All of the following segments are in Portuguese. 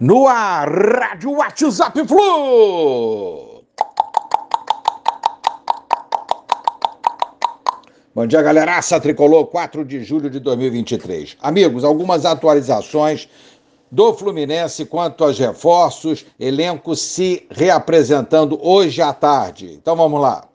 No ar, Rádio WhatsApp Flu! Bom dia, galeraça tricolor, 4 de julho de 2023. Amigos, algumas atualizações do Fluminense quanto aos reforços, elenco se reapresentando hoje à tarde. Então vamos lá.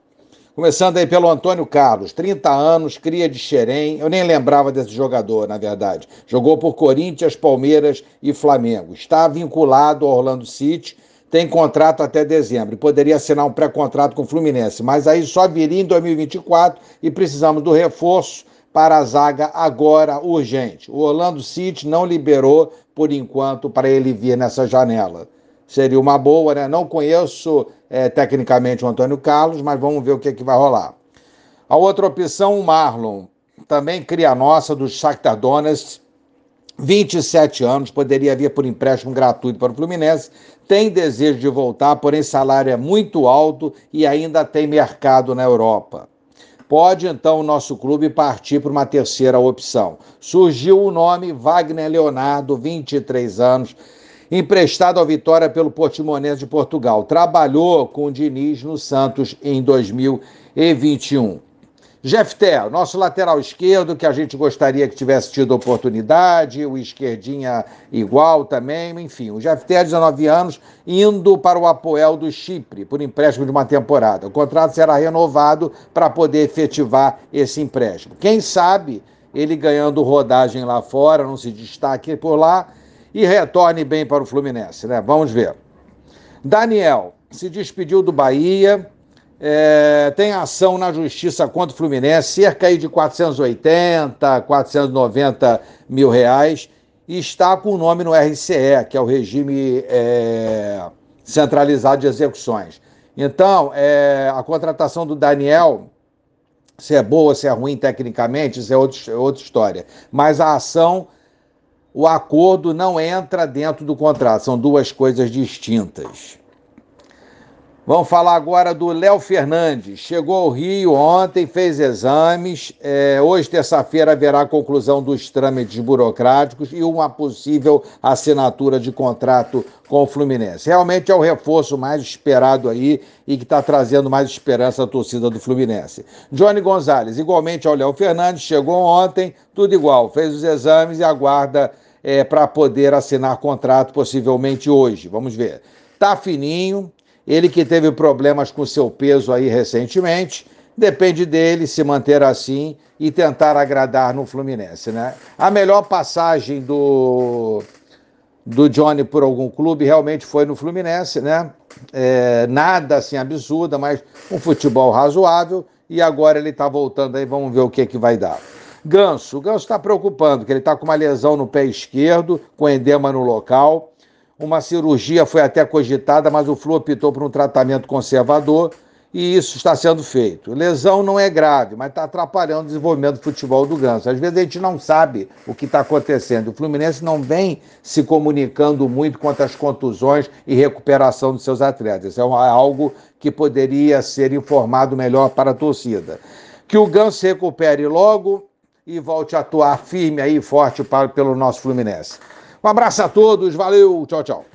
Começando aí pelo Antônio Carlos, 30 anos, cria de Xerém. Eu nem lembrava desse jogador, na verdade. Jogou por Corinthians, Palmeiras e Flamengo. Está vinculado ao Orlando City, tem contrato até dezembro. Poderia assinar um pré-contrato com o Fluminense, mas aí só viria em 2024 e precisamos do reforço para a zaga agora urgente. O Orlando City não liberou por enquanto para ele vir nessa janela seria uma boa, né? Não conheço é, tecnicamente o Antônio Carlos, mas vamos ver o que, é que vai rolar. A outra opção, o Marlon, também cria nossa do Shakhtar Donetsk, 27 anos, poderia vir por empréstimo gratuito para o Fluminense, tem desejo de voltar, porém salário é muito alto e ainda tem mercado na Europa. Pode então o nosso clube partir para uma terceira opção. Surgiu o nome Wagner Leonardo, 23 anos, emprestado ao Vitória pelo Portimonense de Portugal. Trabalhou com o Diniz no Santos em 2021. Jefté, nosso lateral esquerdo, que a gente gostaria que tivesse tido oportunidade, o esquerdinha igual também, enfim. O Jefté, 19 anos, indo para o Apoel do Chipre, por empréstimo de uma temporada. O contrato será renovado para poder efetivar esse empréstimo. Quem sabe ele ganhando rodagem lá fora, não se destaque por lá, e retorne bem para o Fluminense, né? Vamos ver. Daniel se despediu do Bahia, é, tem ação na justiça contra o Fluminense, cerca aí de 480, 490 mil reais, e está com o nome no RCE, que é o regime é, centralizado de execuções. Então, é, a contratação do Daniel, se é boa, se é ruim tecnicamente, isso é outra, é outra história. Mas a ação o acordo não entra dentro do contrato, são duas coisas distintas. Vamos falar agora do Léo Fernandes. Chegou ao Rio ontem, fez exames. É, hoje, terça-feira, haverá a conclusão dos trâmites burocráticos e uma possível assinatura de contrato com o Fluminense. Realmente é o reforço mais esperado aí e que está trazendo mais esperança à torcida do Fluminense. Johnny Gonzalez, igualmente ao Léo Fernandes, chegou ontem, tudo igual, fez os exames e aguarda é, para poder assinar contrato possivelmente hoje. Vamos ver. Tá fininho ele que teve problemas com seu peso aí recentemente, depende dele se manter assim e tentar agradar no Fluminense, né? A melhor passagem do do Johnny por algum clube realmente foi no Fluminense, né? É, nada assim absurda, mas um futebol razoável e agora ele está voltando aí, vamos ver o que que vai dar. Ganso, o Ganso está preocupando, que ele está com uma lesão no pé esquerdo, com edema no local. Uma cirurgia foi até cogitada, mas o Flu optou por um tratamento conservador e isso está sendo feito. Lesão não é grave, mas está atrapalhando o desenvolvimento do futebol do Ganso. Às vezes a gente não sabe o que está acontecendo. O Fluminense não vem se comunicando muito quanto às contusões e recuperação dos seus atletas. É algo que poderia ser informado melhor para a torcida. Que o Ganso se recupere logo e volte a atuar firme aí, forte para, pelo nosso Fluminense. Um abraço a todos, valeu, tchau, tchau.